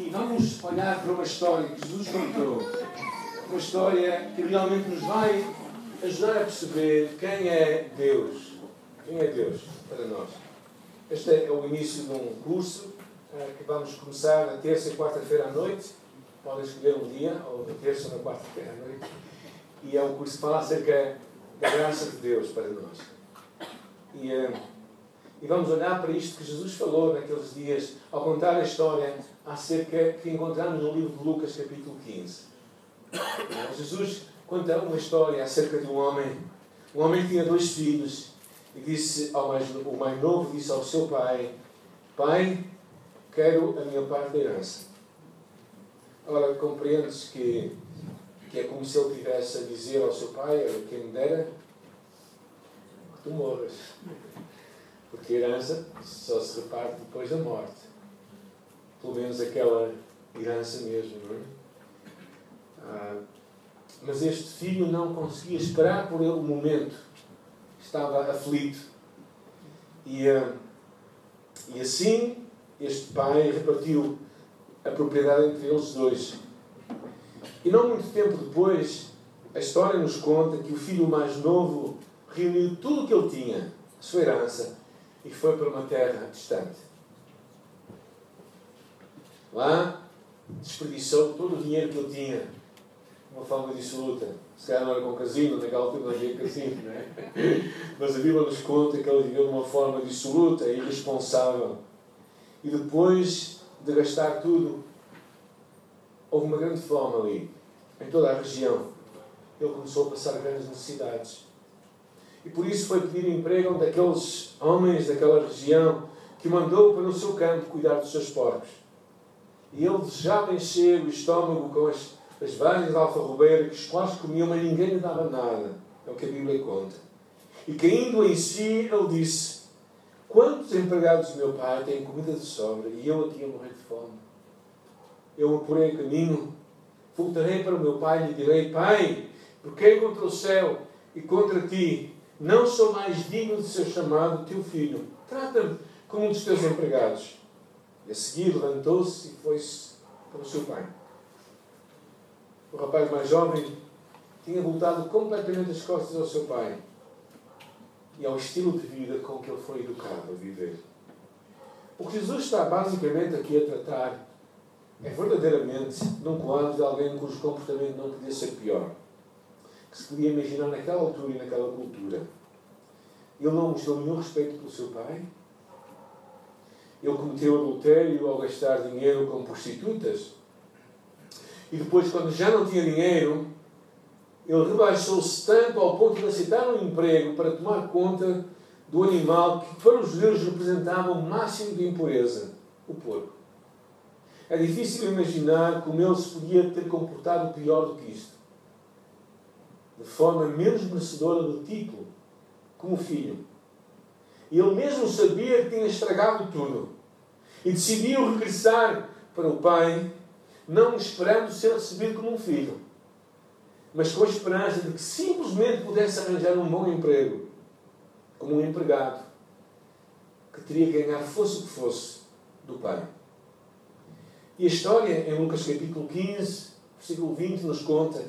E vamos olhar para uma história que Jesus contou. Uma história que realmente nos vai ajudar a perceber quem é Deus. Quem é Deus para nós. Este é o início de um curso uh, que vamos começar na terça e quarta-feira à noite. Podem escolher um dia, ou na terça ou na quarta-feira à noite. E é um curso que fala acerca da graça de Deus para nós. E, uh, e vamos olhar para isto que Jesus falou naqueles dias, ao contar a história acerca que encontramos no livro de Lucas, capítulo 15. Jesus conta uma história acerca de um homem. Um homem que tinha dois filhos e disse ao mais, o mais novo disse ao seu pai: Pai, quero a minha parte da herança. Ora, compreendes que, que é como se ele tivesse a dizer ao seu pai: Quem me dera que tu morras. Porque a herança só se reparte depois da morte pelo menos aquela herança mesmo, não é? Ah, mas este filho não conseguia esperar por ele o momento. Estava aflito. E, ah, e assim este pai repartiu a propriedade entre eles dois. E não muito tempo depois, a história nos conta que o filho mais novo reuniu tudo o que ele tinha, a sua herança, e foi para uma terra distante. Lá, desperdiçou todo o dinheiro que ele tinha de uma forma dissoluta. Se calhar não era com casino, naquela altura não havia casino, não é? Mas a Bíblia nos conta que ele viveu de uma forma dissoluta e irresponsável. E depois de gastar tudo, houve uma grande fome ali, em toda a região. Ele começou a passar grandes necessidades. E por isso foi pedir emprego a um daqueles homens daquela região que mandou para o seu campo cuidar dos seus porcos. E ele desejava encher o estômago com as, as vagens de alfarrobeira que os quais comiam, mas ninguém lhe dava nada. É o que a Bíblia conta. E caindo em si, ele disse: Quantos empregados do meu pai têm comida de sobra e eu aqui a morrer de fome? Eu o porei a caminho, voltarei para o meu pai e lhe direi: Pai, porque contra o céu e contra ti não sou mais digno de ser chamado teu filho. Trata-me como um dos teus empregados. E a seguir levantou-se e foi-se para o seu pai. O rapaz mais jovem tinha voltado completamente as costas ao seu pai e ao estilo de vida com que ele foi educado a viver. O que Jesus está basicamente aqui a tratar é verdadeiramente num quadro de alguém cujo comportamento não podia ser pior, que se podia imaginar naquela altura e naquela cultura. Ele não mostrou nenhum respeito pelo seu pai, ele cometeu adultério ao gastar dinheiro com prostitutas. E depois, quando já não tinha dinheiro, ele rebaixou-se tanto ao ponto de aceitar um emprego para tomar conta do animal que para os judeus representava o máximo de impureza, o porco. É difícil imaginar como ele se podia ter comportado pior do que isto. De forma menos merecedora do título, como filho. E ele mesmo sabia que tinha estragado tudo. E decidiu regressar para o pai, não esperando ser recebido como um filho, mas com a esperança de que simplesmente pudesse arranjar um bom emprego, como um empregado, que teria que ganhar fosse o que fosse do pai. E a história, em Lucas capítulo 15, versículo 20, nos conta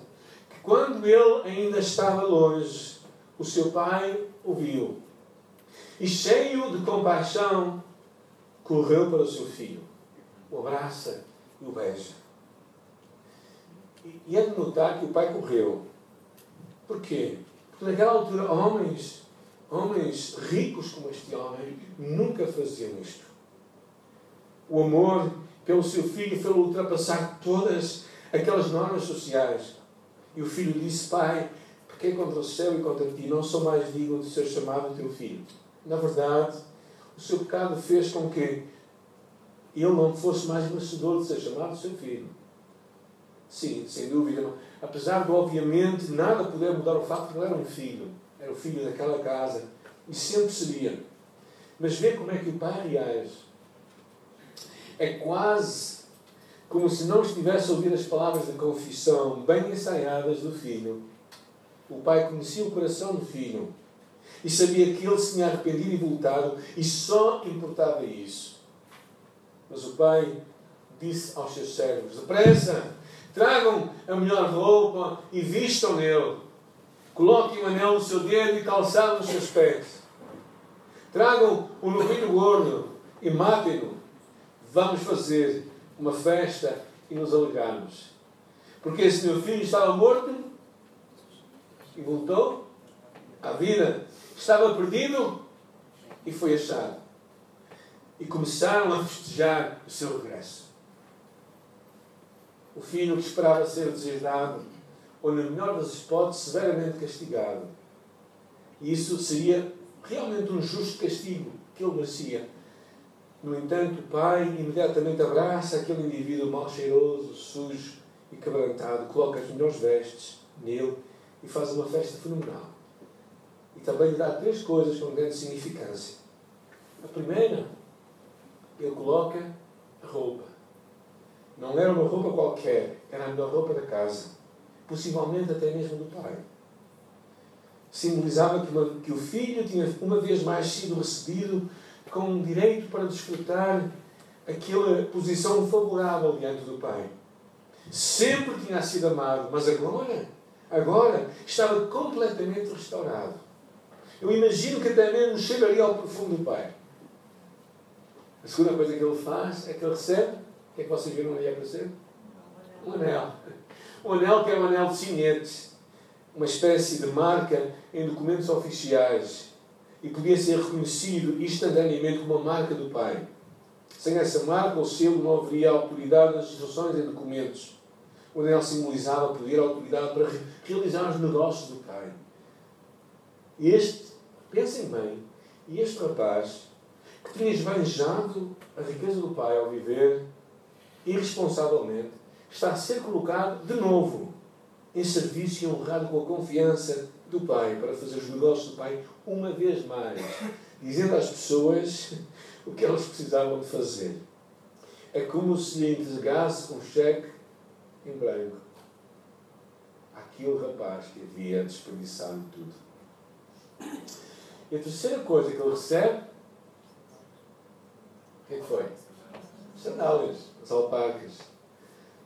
quando ele ainda estava longe, o seu pai ouviu e cheio de compaixão, correu para o seu filho, o abraça e o beija. E é de notar que o pai correu. Por quê? Porque naquela altura, homens, homens ricos como este homem, nunca faziam isto. O amor pelo seu filho fez ultrapassar todas aquelas normas sociais. E o filho disse: Pai, porque contra o céu e contra ti não sou mais digno de ser chamado teu filho. Na verdade, o seu pecado fez com que ele não fosse mais merecedor de ser chamado seu filho. Sim, sem dúvida. Apesar de, obviamente, nada poder mudar o facto de que ele era um filho. Era o filho daquela casa. E sempre seria. Mas vê como é que o pai reage. É quase como se não estivesse a ouvir as palavras de confissão bem ensaiadas do filho. O pai conhecia o coração do filho e sabia que ele se tinha arrependido e voltado, e só importava isso. Mas o pai disse aos seus servos: Depressa, tragam a melhor roupa e vistam nele. Coloquem um anel no seu dedo e calçado nos seus pés. Tragam um novilho gordo e matem-no. Vamos fazer uma festa e nos alegrarmos. Porque esse meu filho estava morto e voltou à vida. Estava perdido e foi achado. E começaram a festejar o seu regresso. O filho que esperava ser deserdado, ou na melhor das hipóteses, severamente castigado. E isso seria realmente um justo castigo que ele merecia. No entanto, o pai imediatamente abraça aquele indivíduo mal cheiroso, sujo e quebrantado, coloca as melhores vestes nele e faz uma festa fenomenal. E também lhe dá três coisas com grande significância. A primeira, ele coloca roupa. Não era uma roupa qualquer, era a melhor roupa da casa. Possivelmente até mesmo do pai. Simbolizava que, uma, que o filho tinha uma vez mais sido recebido com direito para desfrutar aquela posição favorável diante do pai. Sempre tinha sido amado, mas agora, agora estava completamente restaurado. Eu imagino que até mesmo chegaria ao profundo do pai. A segunda coisa que ele faz é que ele recebe. O que é que vocês viram ali aparecer? Um anel. Um anel que é um anel de sinete, uma espécie de marca em documentos oficiais e podia ser reconhecido instantaneamente como uma marca do pai. Sem essa marca ou selo não haveria autoridade nas instruções e documentos. O anel simbolizava poder autoridade para realizar os negócios do pai. Este, pensem bem, e este rapaz que tinha esbanjado a riqueza do pai ao viver irresponsavelmente, está a ser colocado de novo em serviço e honrado com a confiança do Pai, para fazer os negócios do Pai uma vez mais, dizendo às pessoas o que elas precisavam de fazer. É como se lhe entregasse um cheque em branco àquele rapaz que havia desperdiçado tudo. E a terceira coisa que ele recebe, o que, é foi? Sandálias, as alpacas.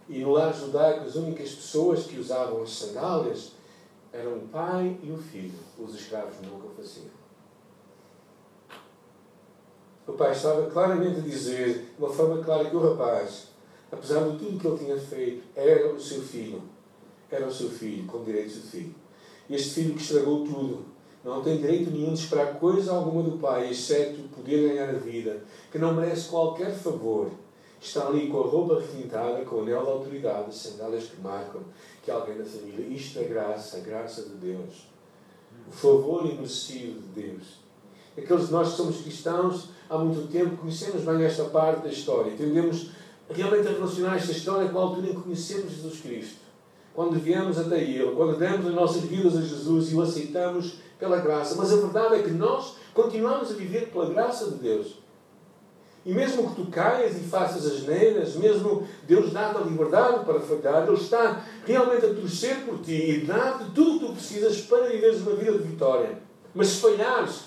E lar judaico, as únicas pessoas que usavam as sandálias eram o pai e o filho. Os escravos nunca faziam. O pai estava claramente a dizer, de uma forma clara, que o rapaz, apesar de tudo que ele tinha feito, era o seu filho. Era o seu filho, com direitos de filho. Este filho que estragou tudo, não tem direito nenhum de esperar coisa alguma do pai, exceto poder ganhar a vida, que não merece qualquer favor está ali com a roupa requintada, com o anel da autoridade, as sandálias que marcam que alguém da família. Isto é graça, a graça de Deus. O favor imerecido de Deus. Aqueles de nós que somos cristãos há muito tempo conhecemos bem esta parte da história. Tendemos realmente a relacionar esta história com a altura em que conhecemos Jesus Cristo. Quando viemos até Ele, quando demos as nossas vidas a Jesus e o aceitamos pela graça. Mas a verdade é que nós continuamos a viver pela graça de Deus. E mesmo que tu caias e faças as neiras, mesmo Deus dá-te a liberdade para falhar, Ele está realmente a torcer por ti e dá-te tudo o que tu precisas para viveres uma vida de vitória. Mas se falhares,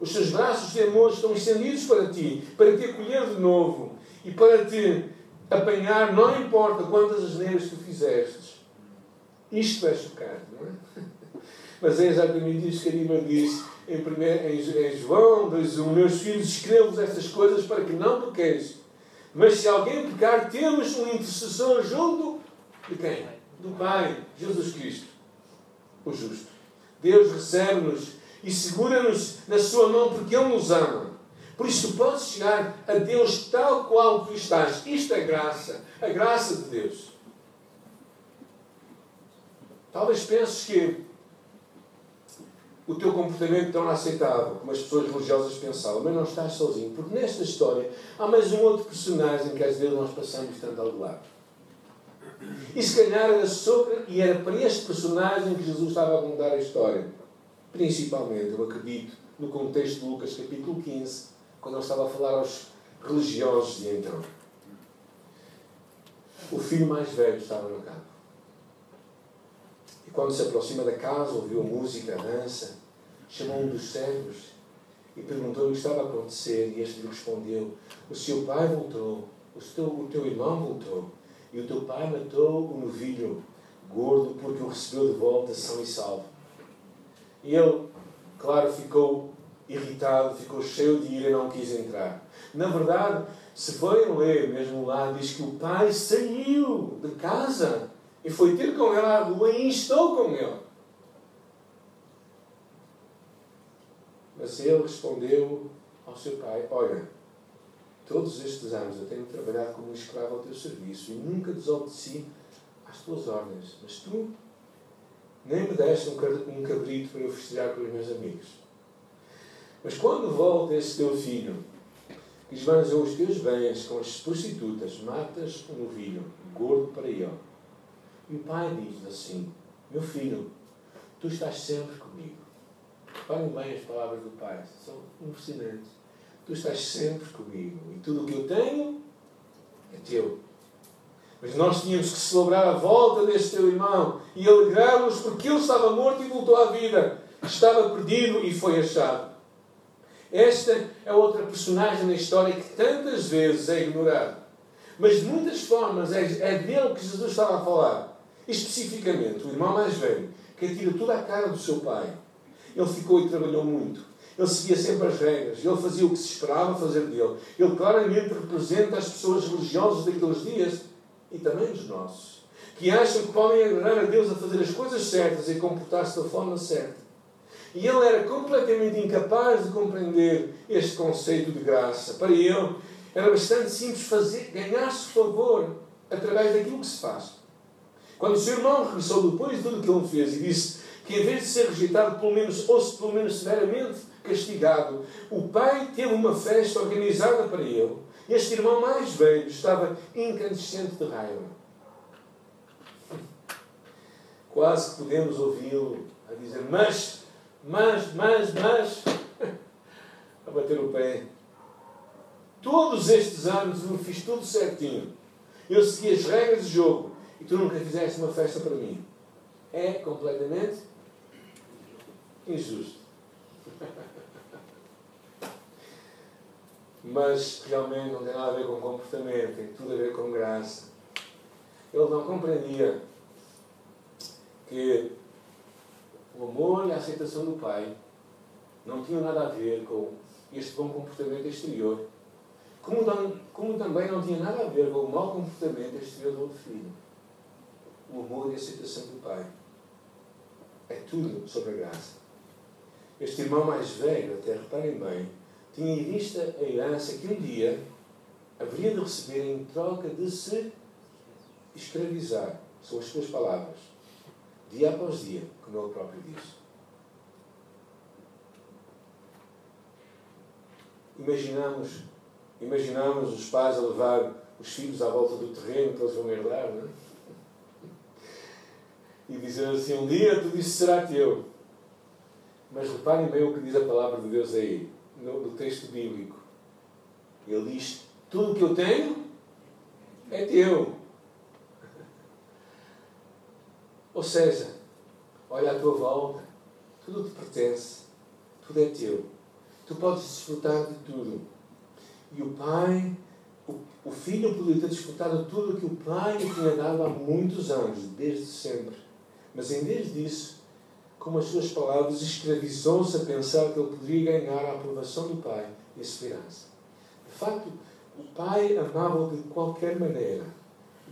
os seus braços de amor estão estendidos para ti, para te acolher de novo e para te apanhar, não importa quantas asneiras tu fizestes. Isto é chocante, não é? Mas é exatamente isso que a Lima disse em, primeiro, em, João 2.1, meus filhos, escrevo-vos estas coisas para que não pequeis. Mas se alguém pecar, temos um intercessor junto de quem? Do Pai, Jesus Cristo, o justo. Deus recebe-nos e segura-nos na sua mão porque Ele nos ama. Por isso podes chegar a Deus tal qual tu estás. Isto é graça, a graça de Deus. Talvez penses que o teu comportamento tão aceitável como as pessoas religiosas pensavam, mas não estás sozinho, porque nesta história há mais um outro personagem que às vezes nós passamos tanto ao lado. E se calhar era sobre, e era para este personagem que Jesus estava a contar a história. Principalmente, eu acredito, no contexto de Lucas capítulo 15, quando ele estava a falar aos religiosos de então. O filho mais velho estava no campo. E quando se aproxima da casa, ouviu música, dança, chamou um dos servos e perguntou-lhe o que estava a acontecer. E este lhe respondeu: O seu pai voltou o teu, o teu irmão voltou e o teu pai matou o novilho gordo porque o recebeu de volta são e salvo. E ele, claro, ficou irritado, ficou cheio de ira e não quis entrar. Na verdade, se forem ler mesmo lá, diz que o pai saiu de casa e foi ter com ele à rua e instou com ele. Mas ele respondeu ao seu pai: Olha, todos estes anos eu tenho trabalhado como um escravo ao teu serviço e nunca desobedeci às tuas ordens, mas tu nem me deste um cabrito para eu festejar com os meus amigos. Mas quando volta esse teu filho, que esbanjou os teus bens com as prostitutas, matas um novilho, gordo para ele. E o pai diz assim: Meu filho, tu estás sempre comigo. Reparem bem as palavras do pai, são impressionantes. Tu estás sempre comigo e tudo o que eu tenho é teu. Mas nós tínhamos que celebrar a volta deste teu irmão e alegrarmos porque ele estava morto e voltou à vida. Estava perdido e foi achado. Esta é outra personagem na história que tantas vezes é ignorada. Mas de muitas formas é, é dele que Jesus estava a falar. Especificamente, o irmão mais velho, que atira toda a cara do seu pai. Ele ficou e trabalhou muito. Ele seguia sempre as regras. Ele fazia o que se esperava fazer dele. Ele claramente representa as pessoas religiosas daqueles dias e também os nossos, que acham que podem agradar a Deus a fazer as coisas certas e comportar-se da forma certa. E ele era completamente incapaz de compreender este conceito de graça. Para ele, era bastante simples fazer, ganhar-se favor através daquilo que se faz. Quando o seu irmão regressou depois de tudo o que ele fez e disse que em vez de ser rejeitado, pelo menos, ou se pelo menos severamente castigado, o pai teve uma festa organizada para ele este irmão mais velho estava incandescente de raiva. Quase que podemos ouvi-lo a dizer: Mas, mas, mas, mas. a bater o pé. Todos estes anos eu fiz tudo certinho. Eu segui as regras de jogo e tu nunca fizeste uma festa para mim. É completamente injusto. mas realmente não tem nada a ver com comportamento, tem tudo a ver com graça. Ele não compreendia que o amor e a aceitação do Pai não tinham nada a ver com este bom comportamento exterior, como, como também não tinha nada a ver com o mau comportamento exterior do filho. O amor e a aceitação do Pai. É tudo sobre a graça. Este irmão mais velho, até reparem bem, tinha em vista a herança que um dia haveria de receber em troca de se escravizar. São as suas palavras. Dia após dia, como ele próprio disse. Imaginamos, imaginamos os pais a levar os filhos à volta do terreno que eles vão herdar, não é? E dizer assim: Um dia tudo isso será teu. Mas reparem bem o que diz a palavra de Deus aí no, no texto bíblico. Ele diz: Tudo que eu tenho é teu. Ou seja, olha à tua volta, tudo te pertence, tudo é teu. Tu podes desfrutar de tudo. E o Pai, o, o Filho podia ter desfrutado de tudo que o Pai lhe tinha dado há muitos anos, desde sempre. Mas em vez disso, com as suas palavras, escravizou-se a pensar que ele poderia ganhar a aprovação do Pai e a esperança. De facto, o Pai amava-o de qualquer maneira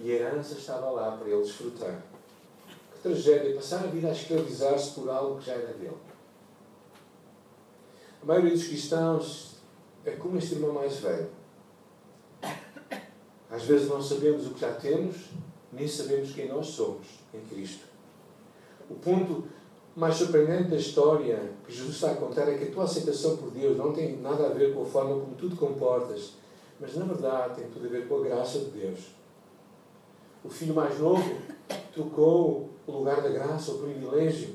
e a herança estava lá para ele desfrutar. Que tragédia passar a vida a escravizar-se por algo que já era dele. A maioria dos cristãos é como este irmão mais velho. Às vezes não sabemos o que já temos, nem sabemos quem nós somos em Cristo. O ponto mais surpreendente da história que Jesus está a contar é que a tua aceitação por Deus não tem nada a ver com a forma como tu te comportas, mas na verdade tem tudo a ver com a graça de Deus. O filho mais novo trocou o lugar da graça, o privilégio,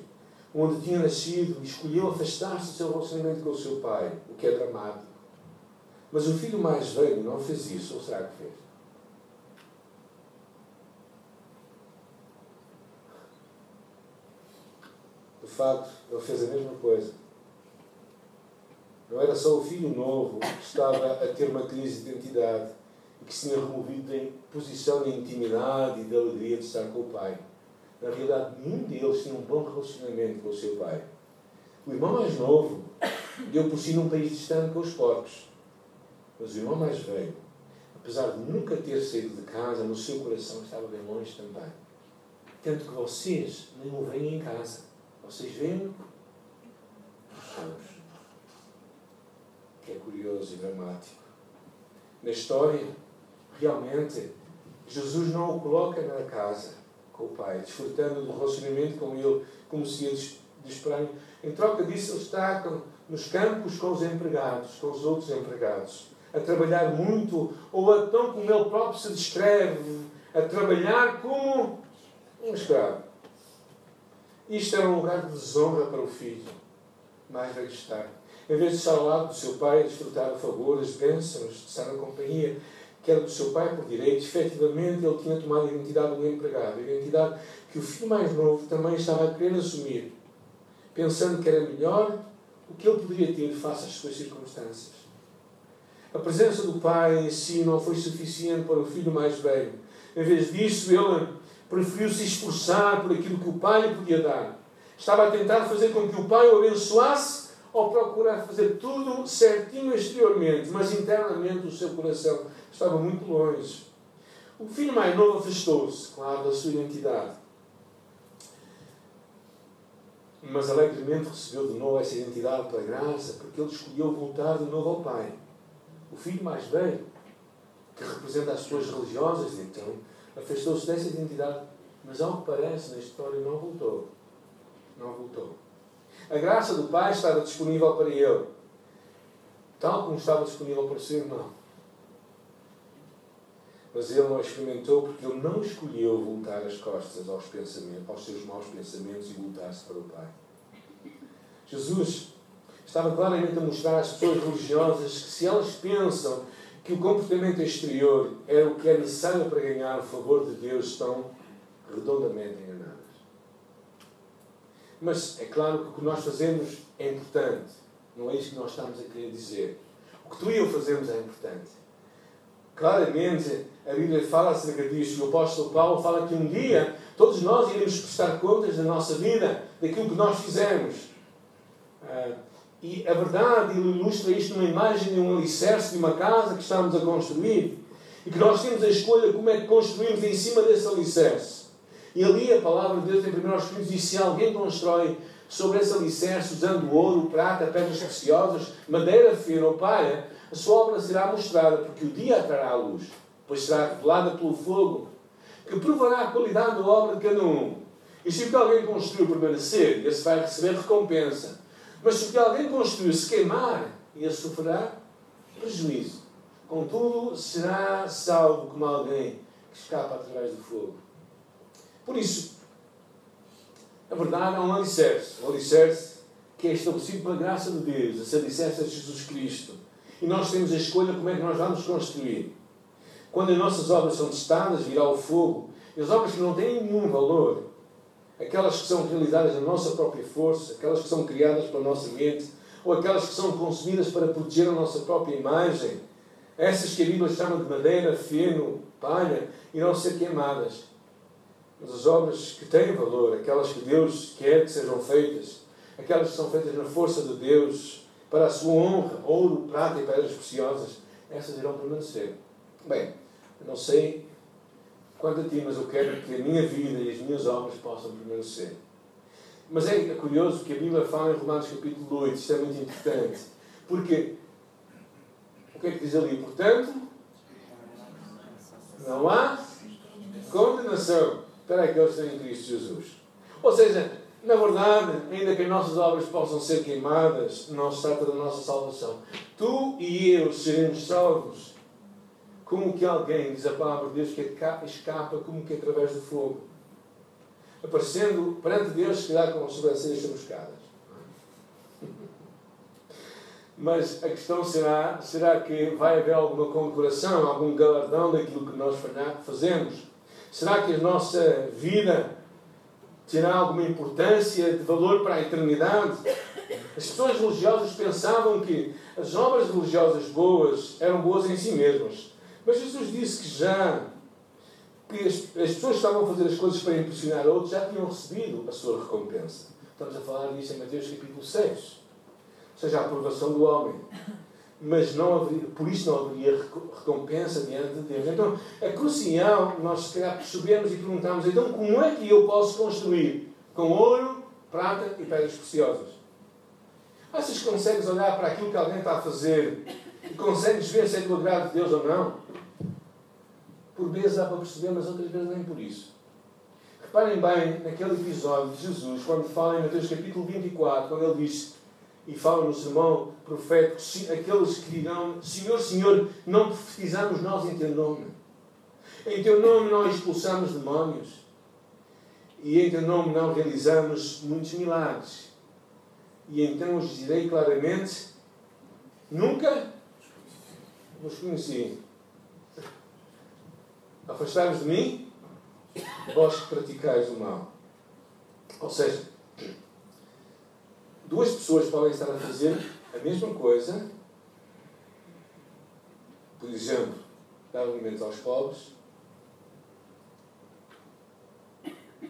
onde tinha nascido e escolheu afastar-se do seu relacionamento com o seu pai, o que é dramático. Mas o filho mais velho não fez isso, ou será que fez? Facto, ele fez a mesma coisa. Não era só o filho novo que estava a ter uma crise de identidade e que se tinha removido da posição de intimidade e de alegria de estar com o pai. Na realidade, nenhum deles tinha um bom relacionamento com o seu pai. O irmão mais novo deu por si num país distante com os porcos. Mas o irmão mais velho, apesar de nunca ter saído de casa, no seu coração estava bem longe também. Tanto que vocês nem o veem em casa. Vocês veem os céus. Que é curioso e dramático. Na história, realmente, Jesus não o coloca na casa com o Pai, desfrutando do relacionamento com Ele, como se ia de esperar. Em troca disso, ele está nos campos com os empregados, com os outros empregados, a trabalhar muito, ou a, tão como ele próprio se descreve, a trabalhar como um escravo. Isto era um lugar de desonra para o filho, mais velho estar. Em vez de estar ao lado do seu pai, a desfrutar o favor, as bênçãos, de estar na companhia que era do seu pai por direito, efetivamente ele tinha tomado a identidade do empregado, a identidade que o filho mais novo também estava a querer assumir, pensando que era melhor o que ele poderia ter face às suas circunstâncias. A presença do pai em si não foi suficiente para o filho mais velho. Em vez disso, ele preferiu se esforçar por aquilo que o pai lhe podia dar. Estava a tentar fazer com que o pai o abençoasse ou procurar fazer tudo certinho exteriormente, mas internamente o seu coração estava muito longe. O filho mais novo afastou-se, claro, da sua identidade. Mas alegremente recebeu de novo essa identidade pela graça, porque ele escolheu voltar de novo ao Pai. O filho mais velho, que representa as pessoas religiosas, então, afastou-se dessa identidade, mas ao que parece na história não voltou. Não voltou. A graça do Pai estava disponível para ele, tal como estava disponível para o seu irmão. Mas ele não experimentou porque ele não escolheu voltar as costas aos, pensamentos, aos seus maus pensamentos e voltar-se para o Pai. Jesus estava claramente a mostrar às pessoas religiosas que se elas pensam que o comportamento exterior é o que é necessário para ganhar o favor de Deus, estão redondamente enganadas. Mas é claro que o que nós fazemos é importante. Não é isso que nós estamos a querer dizer. O que tu e eu fazemos é importante. Claramente, a Bíblia fala acerca disso. O apóstolo Paulo fala que um dia todos nós iremos prestar contas da nossa vida, daquilo que nós fizemos. Uh, e a verdade, ele ilustra isto numa imagem de um alicerce de uma casa que estamos a construir. E que nós temos a escolha como é que construímos em cima desse alicerce. E ali a palavra de Deus em 1 Coríntios diz: se alguém constrói sobre esse alicerce usando ouro, prata, pedras preciosas, madeira fina ou palha, a sua obra será mostrada, porque o dia a trará luz, pois será revelada pelo fogo, que provará a qualidade da obra de cada um. E se alguém construiu permanecer, esse vai receber recompensa. Mas se alguém construiu se queimar, esse sofrerá prejuízo. Contudo, será salvo como alguém que escapa através do fogo. Por isso, a verdade é um alicerce. Um alicerce que é estabelecido pela graça de Deus. Esse alicerce é Jesus Cristo. E nós temos a escolha como é que nós vamos construir. Quando as nossas obras são testadas, virá o fogo. E as obras que não têm nenhum valor, aquelas que são realizadas na nossa própria força, aquelas que são criadas pela nossa mente, ou aquelas que são consumidas para proteger a nossa própria imagem, essas que a Bíblia chama de madeira, feno, palha, irão ser queimadas. Mas as obras que têm valor, aquelas que Deus quer que sejam feitas, aquelas que são feitas na força de Deus, para a sua honra, ouro, prata e pedras preciosas, essas irão permanecer. Bem, não sei quanto a ti, mas eu quero que a minha vida e as minhas obras possam permanecer. Mas é curioso que a Bíblia fala em Romanos capítulo 8, isto é muito importante. Porque o que é que diz ali? Portanto, não há condenação para aqueles que têm Cristo Jesus. Ou seja, na verdade, ainda que as nossas obras possam ser queimadas, não se trata da nossa salvação. Tu e eu seremos salvos como que alguém, diz a palavra de Deus, que escapa como que através do fogo. Aparecendo perante Deus, se calhar com as sobrancelhas chamuscadas. Mas a questão será, será que vai haver alguma condecoração, algum galardão daquilo que nós fazemos? Será que a nossa vida terá alguma importância de valor para a eternidade? As pessoas religiosas pensavam que as obras religiosas boas eram boas em si mesmas Mas Jesus disse que já que as, as pessoas que estavam a fazer as coisas para impressionar outros já tinham recebido a sua recompensa. Estamos a falar disso em Mateus capítulo 6. Ou seja, a aprovação do homem. Mas não haveria, por isso não haveria recompensa diante de Deus. Então, é crucial nós, se calhar, percebermos e perguntarmos: então, como é que eu posso construir? Com ouro, prata e pedras preciosas. Achas que consegues olhar para aquilo que alguém está a fazer e consegues ver se é do agrado de Deus ou não? Por vezes dá para perceber, mas outras vezes nem por isso. Reparem bem naquele episódio de Jesus, quando fala em Mateus capítulo 24, quando ele diz, e fala no sermão profético, aqueles que dirão, Senhor, Senhor, não profetizamos nós em teu nome. Em teu nome não expulsamos demónios. E em teu nome não realizamos muitos milagres. E então os direi claramente, nunca vos conheci. Afastai-vos de mim, vós que praticais o mal. Ou seja, duas pessoas podem estar a fazer a mesma coisa, por exemplo, dar alimentos aos pobres.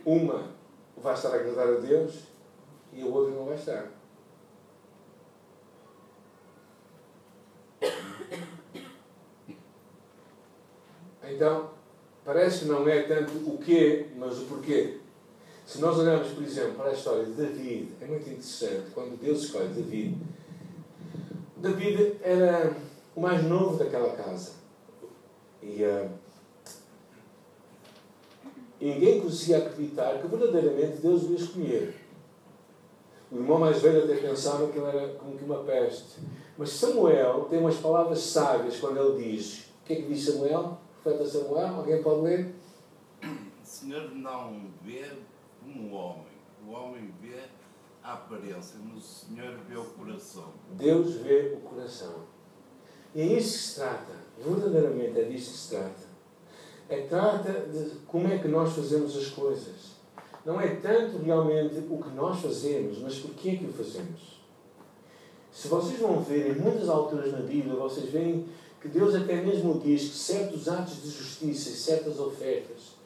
Uma vai estar a agradar a Deus e a outra não vai estar. Então, parece que não é tanto o quê, mas o porquê. Se nós olharmos, por exemplo, para a história de David, é muito interessante, quando Deus escolhe David, David era o mais novo daquela casa. E, uh, ninguém conseguia acreditar que verdadeiramente Deus o escolher. O irmão mais velho até pensava que ele era como que uma peste. Mas Samuel tem umas palavras sábias quando ele diz: O que é que diz Samuel? Profeta Samuel, alguém pode ler? O Senhor não vê como o homem. O homem vê a aparência, mas o Senhor vê o coração. Deus vê o coração. E é isso que se trata. Verdadeiramente é disso que se trata. É trata de como é que nós fazemos as coisas. Não é tanto realmente o que nós fazemos, mas porquê é que o fazemos. Se vocês vão ver em muitas alturas na Bíblia, vocês veem que Deus até mesmo diz que certos atos de justiça e certas ofertas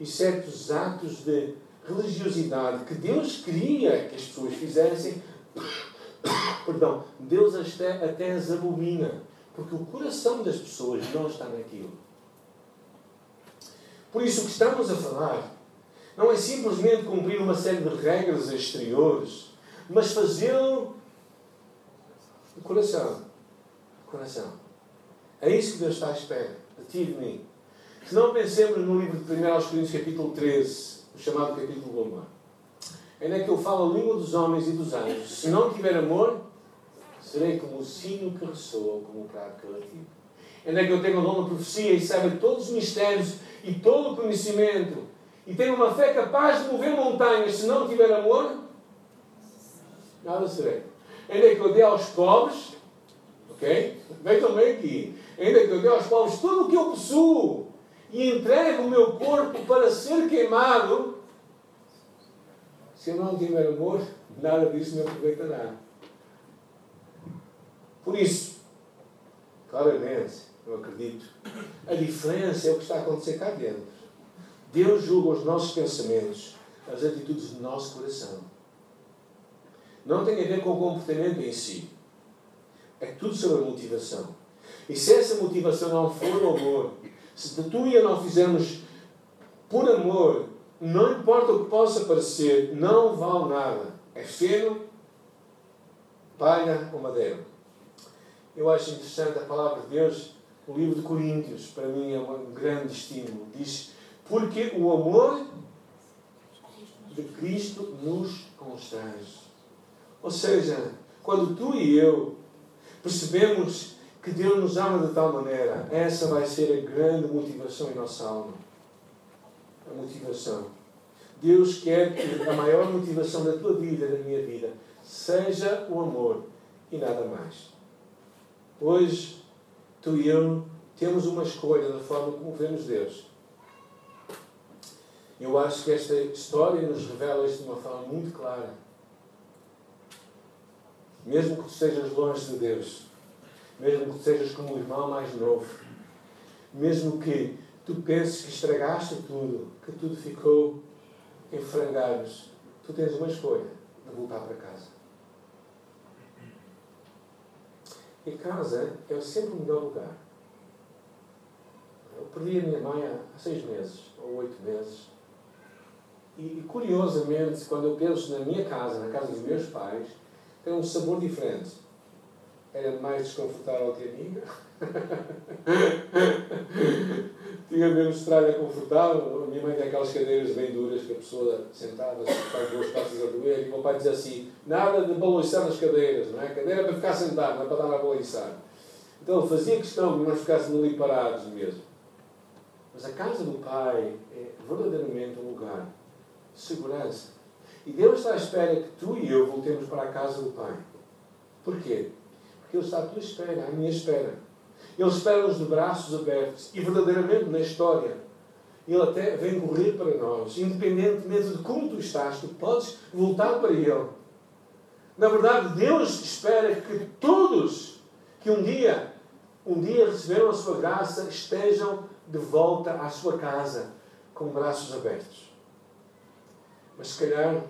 e certos atos de religiosidade que Deus queria que as pessoas fizessem, perdão, Deus até, até as abomina, porque o coração das pessoas não está naquilo. Por isso, o que estamos a falar não é simplesmente cumprir uma série de regras exteriores, mas fazê-lo do coração. Coração. É isso que Deus está à espera, de ti e de mim. Se não pensemos no livro de 1 Coríntios, capítulo 13, o chamado capítulo do amor. Ainda é que eu falo a língua dos homens e dos anjos. Se não tiver amor, serei como o sino que ressoa, como o prato relativo. Ainda é que eu tenha o dom da profecia e saiba todos os mistérios e todo o conhecimento, e tenha uma fé capaz de mover montanhas, se não tiver amor, nada serei. Ainda é que eu dê aos pobres, ok? Vejam bem aqui ainda que eu dê aos povos tudo o que eu possuo e entregue o meu corpo para ser queimado, se eu não tiver amor, nada disso me aproveitará. Por isso, claramente, eu acredito, a diferença é o que está a acontecer cá dentro. Deus julga os nossos pensamentos, as atitudes do nosso coração. Não tem a ver com o comportamento em si. É tudo sobre a motivação. E se essa motivação não for o amor, se tu e eu não fizermos por amor, não importa o que possa parecer, não vale nada. É feno, palha ou madeira. Eu acho interessante a palavra de Deus, o livro de Coríntios, para mim é um grande estímulo. Diz: Porque o amor de Cristo nos constrange. Ou seja, quando tu e eu percebemos que Deus nos ama de tal maneira, essa vai ser a grande motivação em nossa alma. A motivação. Deus quer que a maior motivação da tua vida, da minha vida, seja o amor e nada mais. Hoje, tu e eu temos uma escolha da forma como vemos Deus. Eu acho que esta história nos revela isto de uma forma muito clara. Mesmo que tu estejas longe de Deus, mesmo que sejas como o irmão mais novo, mesmo que tu penses que estragaste tudo, que tudo ficou em frangalhos, tu tens uma escolha de voltar para casa. E casa é sempre o melhor lugar. Eu perdi a minha mãe há seis meses, ou oito meses. E, curiosamente, quando eu penso na minha casa, na casa dos meus pais, tem um sabor diferente. Era mais desconfortável que a minha. Tinha menos tralha confortável. A minha mãe tem aquelas cadeiras bem duras que a pessoa sentada faz duas passas a doer. E o meu pai diz assim: nada de balançar nas cadeiras, não é? Cadeira é para ficar sentado, não é para dar a balançar. Então fazia questão que nós ficássemos ali parados mesmo. Mas a casa do Pai é verdadeiramente um lugar de segurança. E Deus está à espera que tu e eu voltemos para a casa do Pai. Porquê? Ele está à tua espera, à minha espera. Ele espera-nos de braços abertos. E verdadeiramente na história, Ele até vem correr para nós. Independentemente de como tu estás, tu podes voltar para Ele. Na verdade, Deus espera que todos que um dia, um dia receberam a sua graça, estejam de volta à sua casa com braços abertos. Mas se calhar,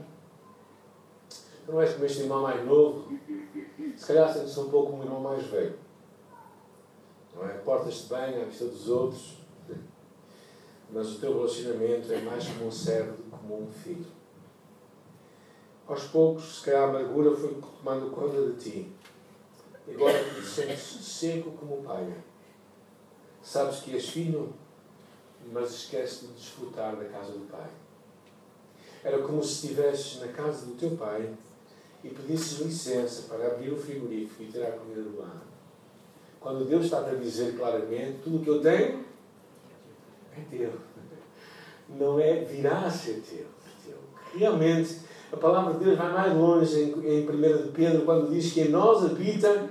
não és como este irmão mais novo, se calhar sentes um pouco como um irmão mais velho. Não é? Portas-te bem à vista dos outros, mas o teu relacionamento é mais como um servo do que como um filho. Aos poucos, se calhar a amargura foi tomando conta de ti. E agora te sentes seco como pai. Sabes que és filho, mas esqueces de desfrutar da casa do pai. Era como se estivesses na casa do teu pai e pedisses licença para abrir o frigorífico e tirar a comida do lado. Quando Deus está a dizer claramente: tudo o que eu tenho é teu. Não é virá a ser teu. É teu. Realmente, a palavra de Deus vai mais longe em, em 1 de Pedro, quando diz que em nós habita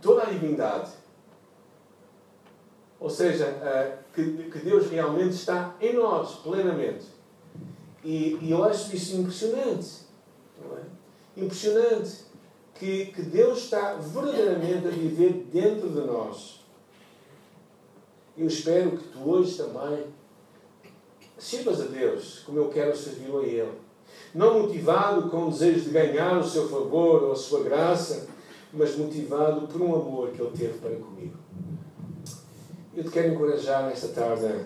toda a divindade. Ou seja, uh, que, Deus realmente está em nós, plenamente. E eu acho isso impressionante. Não é? Impressionante que, que Deus está verdadeiramente a viver dentro de nós. Eu espero que tu hoje também sirvas a Deus como eu quero servi-lo a Ele. Não motivado com o desejo de ganhar o seu favor ou a sua graça, mas motivado por um amor que Ele teve para comigo. Eu te quero encorajar nesta tarde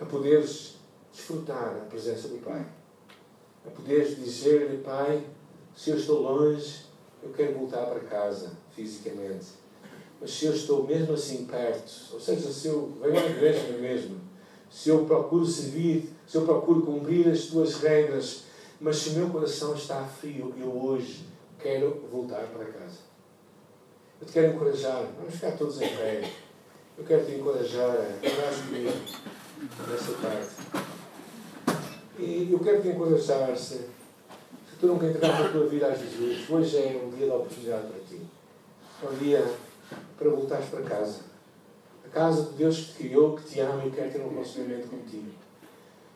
a poderes desfrutar a presença do Pai. A poderes dizer-lhe, Pai, se eu estou longe, eu quero voltar para casa, fisicamente. Mas se eu estou mesmo assim perto, ou seja, se eu venho à igreja mesmo, se eu procuro servir, se eu procuro cumprir as tuas regras, mas se o meu coração está frio, eu hoje quero voltar para casa. Eu te quero encorajar, vamos ficar todos em pé. Eu quero te encorajar a orar comigo nesta tarde. E eu quero te encorajar, se, se tu nunca entregaste a tua vida a Jesus, hoje é um dia de oportunidade para ti. É um dia para voltares para casa. A casa de Deus que te criou, que te ama e quer ter um relacionamento contigo.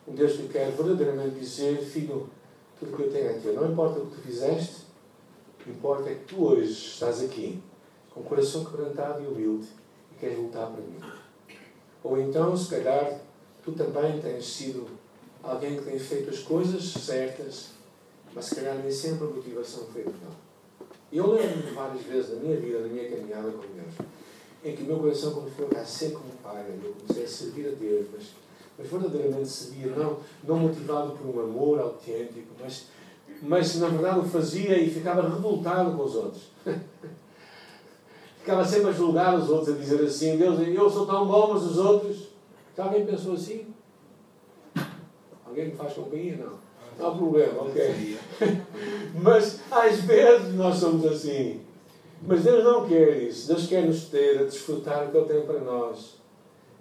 Um Deus que quer verdadeiramente dizer, filho, tudo que eu tenho é teu. Não importa o que tu fizeste, o que importa é que tu hoje estás aqui, com o coração quebrantado e humilde e queres voltar para mim. Ou então, se calhar, tu também tens sido alguém que tem feito as coisas certas, mas se calhar nem sempre a motivação foi a melhor. Eu lembro-me várias vezes da minha vida, da minha caminhada com Deus, em que o meu coração começou a ser como pai, eu comecei a servir a Deus, mas, mas verdadeiramente servir, não, não motivado por um amor autêntico, mas, mas na verdade o fazia e ficava revoltado com os outros. ficava sempre a julgar os outros, a dizer assim: Deus, eu sou tão bom, mas os outros. Já alguém pensou assim? Alguém me faz companhia? Não. Não há problema, ok. mas às vezes nós somos assim. Mas Deus não quer isso. Deus quer nos ter a desfrutar o que Ele tem para nós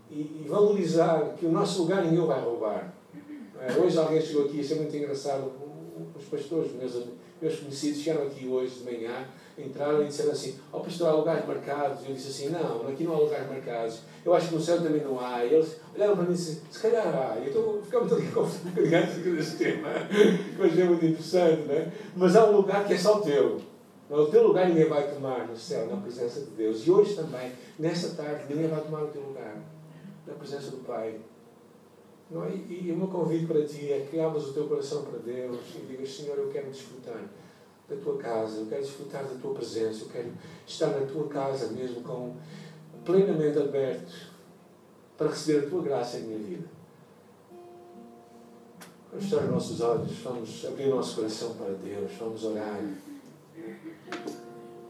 e, valorizar que o nosso lugar ninguém vai roubar. É, hoje alguém chegou aqui, isso é muito engraçado. Os pastores, meus, meus conhecidos, chegaram aqui hoje de manhã entraram e disseram assim: Ó oh, pastor, há lugares marcados. E eu disse assim: Não, aqui não há lugares marcados. Eu acho que no céu também não há. E eles olharam para mim e disseram: Se calhar há. E eu ficava um bocadinho antes deste tema, mas é muito interessante, não é? Mas há um lugar que é só teu. O teu lugar ninguém vai tomar no céu, na presença de Deus. E hoje também, nesta tarde, ninguém vai tomar o teu lugar. na presença do Pai. Não é? E, o meu convite para ti é que abras o teu coração para Deus e digas, Senhor, eu quero desfrutar da tua casa, eu quero desfrutar da tua presença, eu quero estar na tua casa mesmo com plenamente aberto para receber a tua graça em minha vida. Vamos fechar os nossos olhos, vamos abrir o nosso coração para Deus, vamos orar.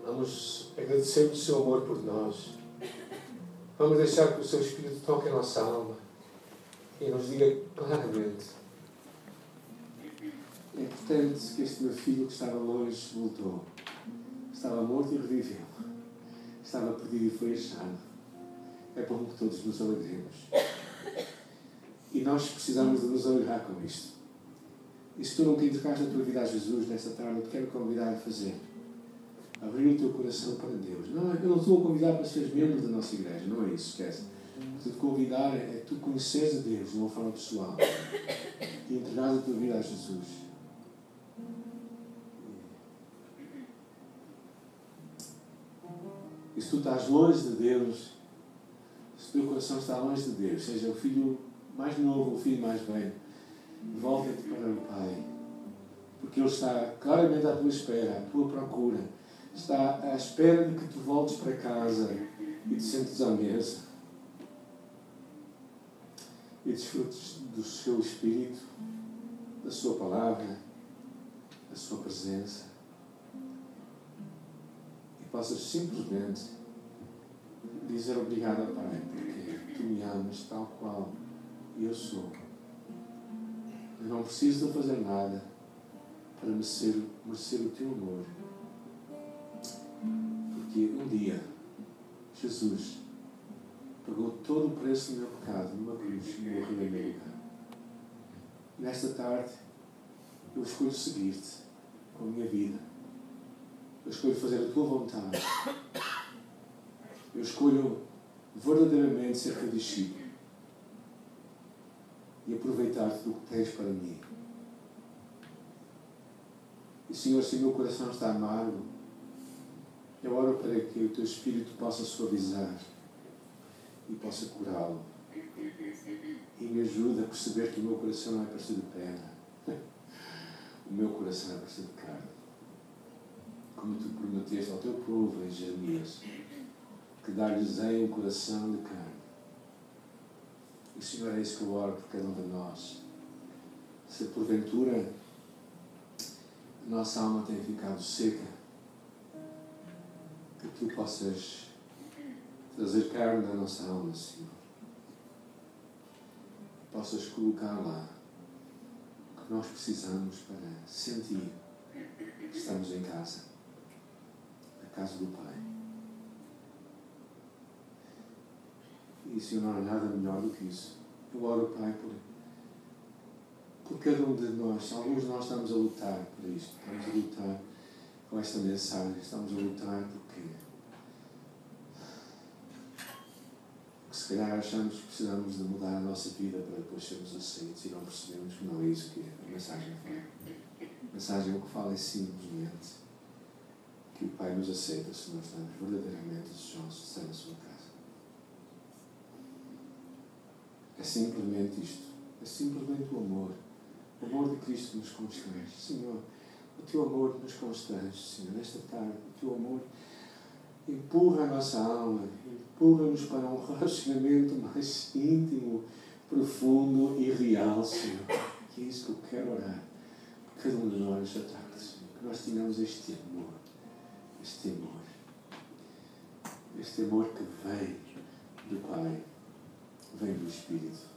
Vamos agradecer o seu amor por nós. Vamos deixar que o seu Espírito toque a nossa alma e nos diga claramente. É importante que este meu filho que estava longe voltou. Estava morto e reviveu. Estava perdido e foi achado. É bom que todos nos alegremos. E nós precisamos de nos alegrar com isto. E se tu não te entregaste a tua vida a Jesus nesta tarde, eu te quero convidar a fazer. Abrir o teu coração para Deus. Não, eu não estou a convidar para seres membro da nossa igreja, não é isso, esquece. O que te convidar é tu conheceres a Deus de uma forma pessoal e entregar a tua vida a Jesus. Se tu estás longe de Deus, se o teu coração está longe de Deus, seja o filho mais novo ou o filho mais velho, volta-te para o Pai. Porque Ele está claramente à tua espera, à tua procura. Está à espera de que tu voltes para casa e te sentes à mesa. E desfrutes do seu Espírito, da sua palavra, da sua presença possas simplesmente dizer obrigado, Pai, porque tu me amas tal qual eu sou. Eu não preciso de fazer nada para merecer, merecer o teu amor. Porque um dia Jesus pagou todo o preço do meu pecado numa cruz e morreu em meu. Nesta tarde eu escolho seguir-te com a minha vida eu escolho fazer a tua vontade. Eu escolho verdadeiramente ser teu discípulo e aproveitar-te do que tens para mim. E Senhor, se o meu coração está amargo, eu oro para que o teu Espírito possa suavizar e possa curá-lo. E me ajude a perceber que o meu coração não é parecido de pedra. O meu coração é parecido de carne como tu prometeste ao teu povo em Jeremias, que dar-lhes um coração de carne. E Senhor, é isso que eu oro por cada um de nós. Se porventura nossa alma tem ficado seca, que tu possas trazer carne na nossa alma, Senhor. Possas colocar lá o que nós precisamos para sentir que estamos em casa casa do Pai. E Senhor, não há nada melhor do que isso. Eu oro, Pai, por, por cada um de nós. Alguns de nós estamos a lutar por isto. Estamos a lutar com esta mensagem. Estamos a lutar porque, porque se calhar achamos que precisamos de mudar a nossa vida para depois sermos aceitos e não percebemos que não é isso que a mensagem fala. A mensagem o que fala é simplesmente que o Pai nos aceita se nós estamos verdadeiramente desejosos de estar na sua casa. É simplesmente isto. É simplesmente o amor. O amor de Cristo que nos constrange. Senhor, o teu amor nos constrange, Senhor, nesta tarde. O teu amor empurra a nossa alma, empurra-nos para um relacionamento mais íntimo, profundo e real, Senhor. Que é isso que eu quero orar por cada um de nós esta tarde, Senhor. Que nós tenhamos este amor este amor. Este amor que vem do Pai, vem do Espírito.